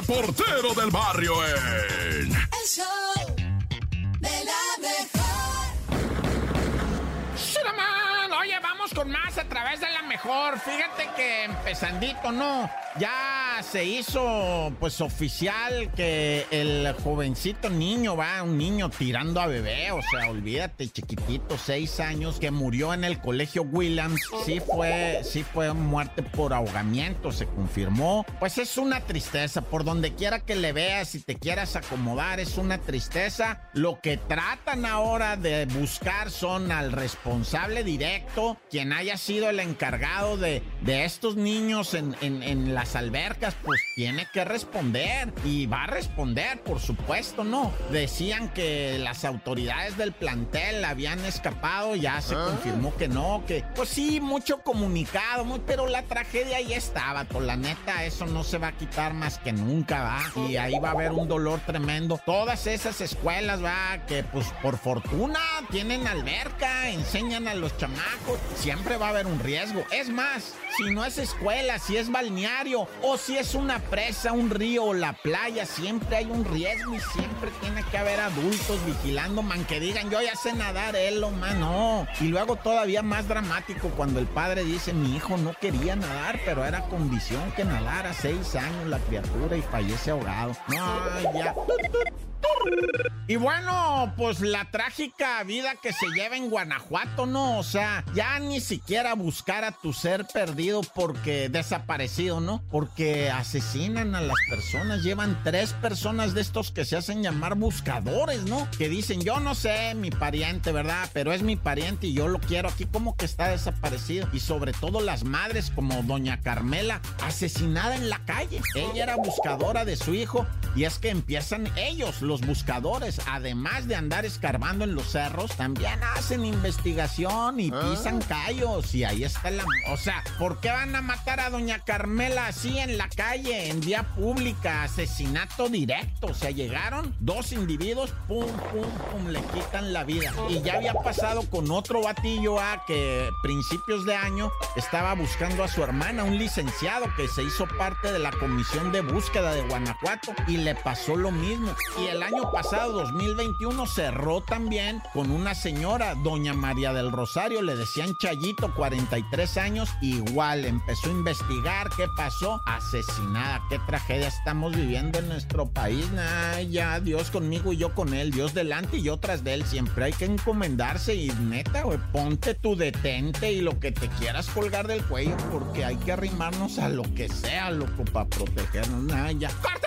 reportero del barrio en... El show con más a través de la mejor. Fíjate que empezandito, ¿no? Ya se hizo, pues, oficial que el jovencito niño, va, un niño tirando a bebé, o sea, olvídate, chiquitito, seis años, que murió en el colegio Williams, sí fue, sí fue muerte por ahogamiento, se confirmó. Pues es una tristeza, por donde quiera que le veas y te quieras acomodar, es una tristeza. Lo que tratan ahora de buscar son al responsable directo, quien haya sido el encargado de, de estos niños en, en, en las albercas, pues tiene que responder y va a responder, por supuesto, ¿no? Decían que las autoridades del plantel habían escapado, ya se confirmó que no, que pues sí, mucho comunicado, muy- pero la tragedia ahí estaba, to, la neta, eso no se va a quitar más que nunca, va, y ahí va a haber un dolor tremendo. Todas esas escuelas, va, que pues por fortuna tienen alberca, enseñan a los chamacos, siempre va a haber un riesgo. Es más, si no es escuela, si es balneario o si es una presa, un río o la playa, siempre hay un riesgo y siempre tiene que haber adultos vigilando, man, que digan, yo ya sé nadar, él o man, no. Y luego todavía más dramático cuando el padre dice, mi hijo no quería nadar, pero era condición que nadara seis años la criatura y fallece ahogado. No, ya. Y bueno, pues la trágica vida que se lleva en Guanajuato, ¿no? O sea, ya ni siquiera buscar a tu ser perdido porque desaparecido, ¿no? Porque asesinan a las personas. Llevan tres personas de estos que se hacen llamar buscadores, ¿no? Que dicen, yo no sé, mi pariente, ¿verdad? Pero es mi pariente y yo lo quiero aquí como que está desaparecido. Y sobre todo las madres como doña Carmela, asesinada en la calle. Ella era buscadora de su hijo y es que empiezan ellos, los buscadores, además de andar escarbando en los cerros, también hacen investigación y pisan callos. Y ahí está la... O sea, ¿por qué van a matar a doña Carmela así en la calle, en vía pública? Asesinato directo. O sea, llegaron dos individuos, pum, pum, pum, le quitan la vida. Y ya había pasado con otro batillo a que principios de año estaba buscando a su hermana, un licenciado que se hizo parte de la comisión de búsqueda de Guanajuato y le pasó lo mismo. Y el año pasado, 2021, cerró también con una señora, doña María del Rosario, le decían Chayito, 43 años, igual empezó a investigar qué pasó, asesinada, qué tragedia estamos viviendo en nuestro país. Ay, ya, Dios conmigo y yo con él, Dios delante y yo tras de él, siempre hay que encomendarse y neta, güey, ponte tu detente y lo que te quieras colgar del cuello porque hay que arrimarnos a lo que sea, loco, para protegernos. Ay, ya. ¡Corta!